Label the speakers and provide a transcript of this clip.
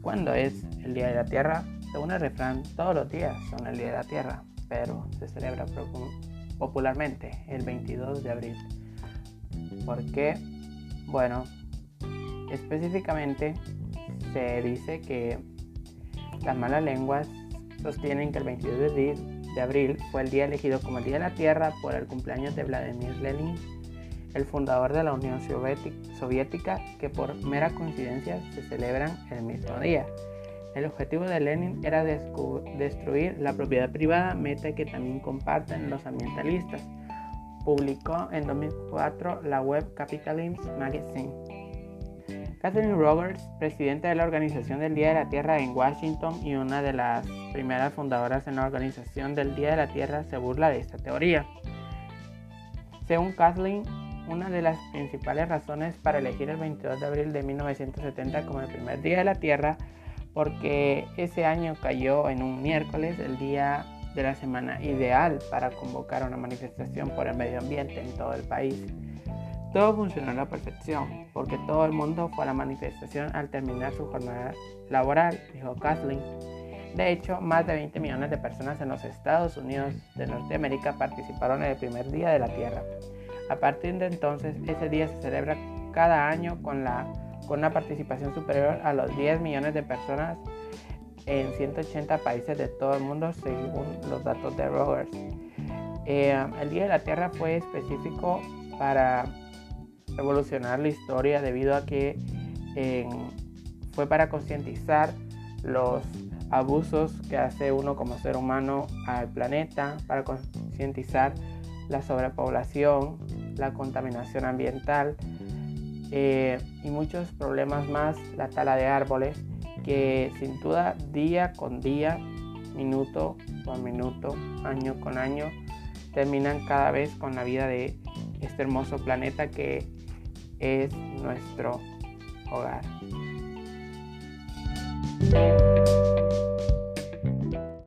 Speaker 1: ¿Cuándo es el Día de la Tierra? Según el refrán, todos los días son el Día de la Tierra, pero se celebra popularmente el 22 de abril. ¿Por qué? Bueno, específicamente se dice que las malas lenguas sostienen que el 22 de abril fue el día elegido como el Día de la Tierra por el cumpleaños de Vladimir Lenin, el fundador de la Unión Soviética, que por mera coincidencia se celebran el mismo día. El objetivo de Lenin era destruir la propiedad privada, meta que también comparten los ambientalistas. Publicó en 2004 la web Capitalism Magazine. Kathleen Rogers, presidenta de la Organización del Día de la Tierra en Washington y una de las primeras fundadoras en la Organización del Día de la Tierra, se burla de esta teoría. Según Kathleen, una de las principales razones para elegir el 22 de abril de 1970 como el primer día de la Tierra, porque ese año cayó en un miércoles, el día de la semana ideal para convocar una manifestación por el medio ambiente en todo el país. Todo funcionó a la perfección, porque todo el mundo fue a la manifestación al terminar su jornada laboral, dijo Kathleen. De hecho, más de 20 millones de personas en los Estados Unidos de Norteamérica participaron en el primer día de la Tierra. A partir de entonces, ese día se celebra cada año con, la, con una participación superior a los 10 millones de personas en 180 países de todo el mundo, según los datos de Rogers. Eh, el Día de la Tierra fue específico para revolucionar la historia debido a que fue para concientizar los abusos que hace uno como ser humano al planeta, para concientizar la sobrepoblación, la contaminación ambiental eh, y muchos problemas más, la tala de árboles, que sin duda día con día, minuto con minuto, año con año, terminan cada vez con la vida de este hermoso planeta que es nuestro hogar.